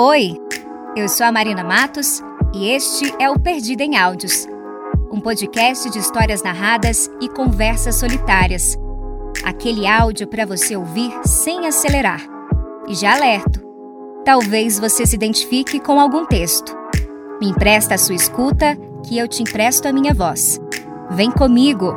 Oi, eu sou a Marina Matos e este é o Perdido em Áudios, um podcast de histórias narradas e conversas solitárias. Aquele áudio para você ouvir sem acelerar. E já alerto, talvez você se identifique com algum texto. Me empresta a sua escuta que eu te empresto a minha voz. Vem comigo!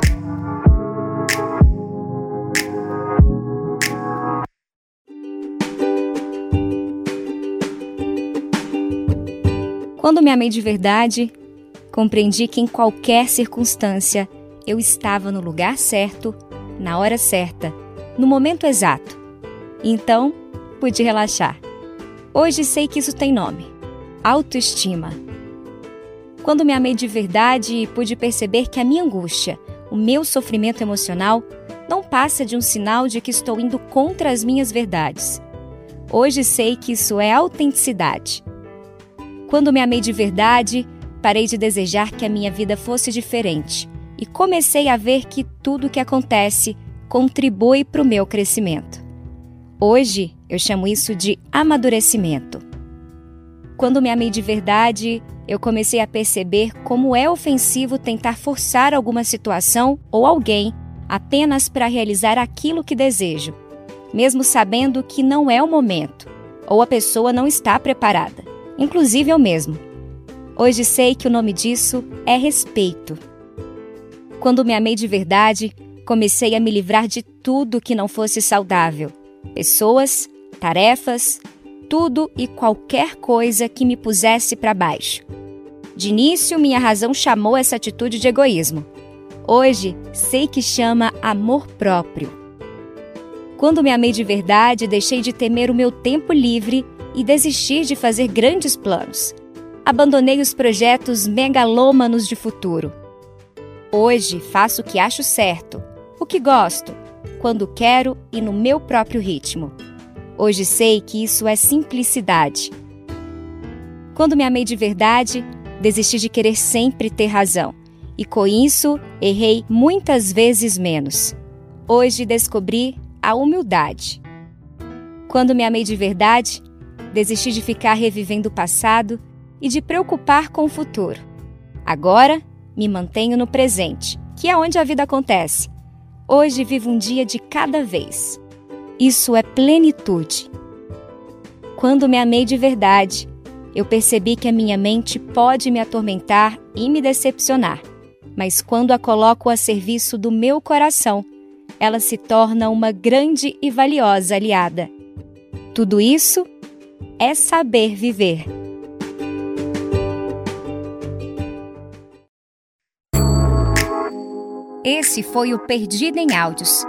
Quando me amei de verdade, compreendi que em qualquer circunstância eu estava no lugar certo, na hora certa, no momento exato. Então, pude relaxar. Hoje sei que isso tem nome: autoestima. Quando me amei de verdade, pude perceber que a minha angústia, o meu sofrimento emocional, não passa de um sinal de que estou indo contra as minhas verdades. Hoje sei que isso é autenticidade quando me amei de verdade, parei de desejar que a minha vida fosse diferente e comecei a ver que tudo o que acontece contribui para o meu crescimento. Hoje eu chamo isso de amadurecimento. Quando me amei de verdade, eu comecei a perceber como é ofensivo tentar forçar alguma situação ou alguém apenas para realizar aquilo que desejo, mesmo sabendo que não é o momento ou a pessoa não está preparada inclusive eu mesmo. Hoje sei que o nome disso é respeito. Quando me amei de verdade, comecei a me livrar de tudo que não fosse saudável: pessoas, tarefas, tudo e qualquer coisa que me pusesse para baixo. De início, minha razão chamou essa atitude de egoísmo. Hoje, sei que chama amor próprio. Quando me amei de verdade, deixei de temer o meu tempo livre e desistir de fazer grandes planos. Abandonei os projetos megalômanos de futuro. Hoje faço o que acho certo, o que gosto, quando quero e no meu próprio ritmo. Hoje sei que isso é simplicidade. Quando me amei de verdade, desisti de querer sempre ter razão, e com isso errei muitas vezes menos. Hoje descobri a humildade. Quando me amei de verdade, Desisti de ficar revivendo o passado e de preocupar com o futuro. Agora, me mantenho no presente, que é onde a vida acontece. Hoje vivo um dia de cada vez. Isso é plenitude. Quando me amei de verdade, eu percebi que a minha mente pode me atormentar e me decepcionar, mas quando a coloco a serviço do meu coração, ela se torna uma grande e valiosa aliada. Tudo isso é saber viver. Esse foi o Perdido em Áudios.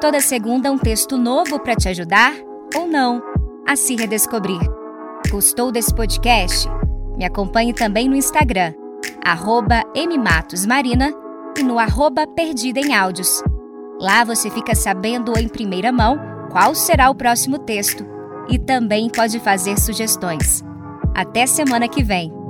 Toda segunda um texto novo para te ajudar ou não a se redescobrir. Gostou desse podcast? Me acompanhe também no Instagram, mmatosmarina e no arroba Perdida em Áudios. Lá você fica sabendo em primeira mão qual será o próximo texto e também pode fazer sugestões. Até semana que vem!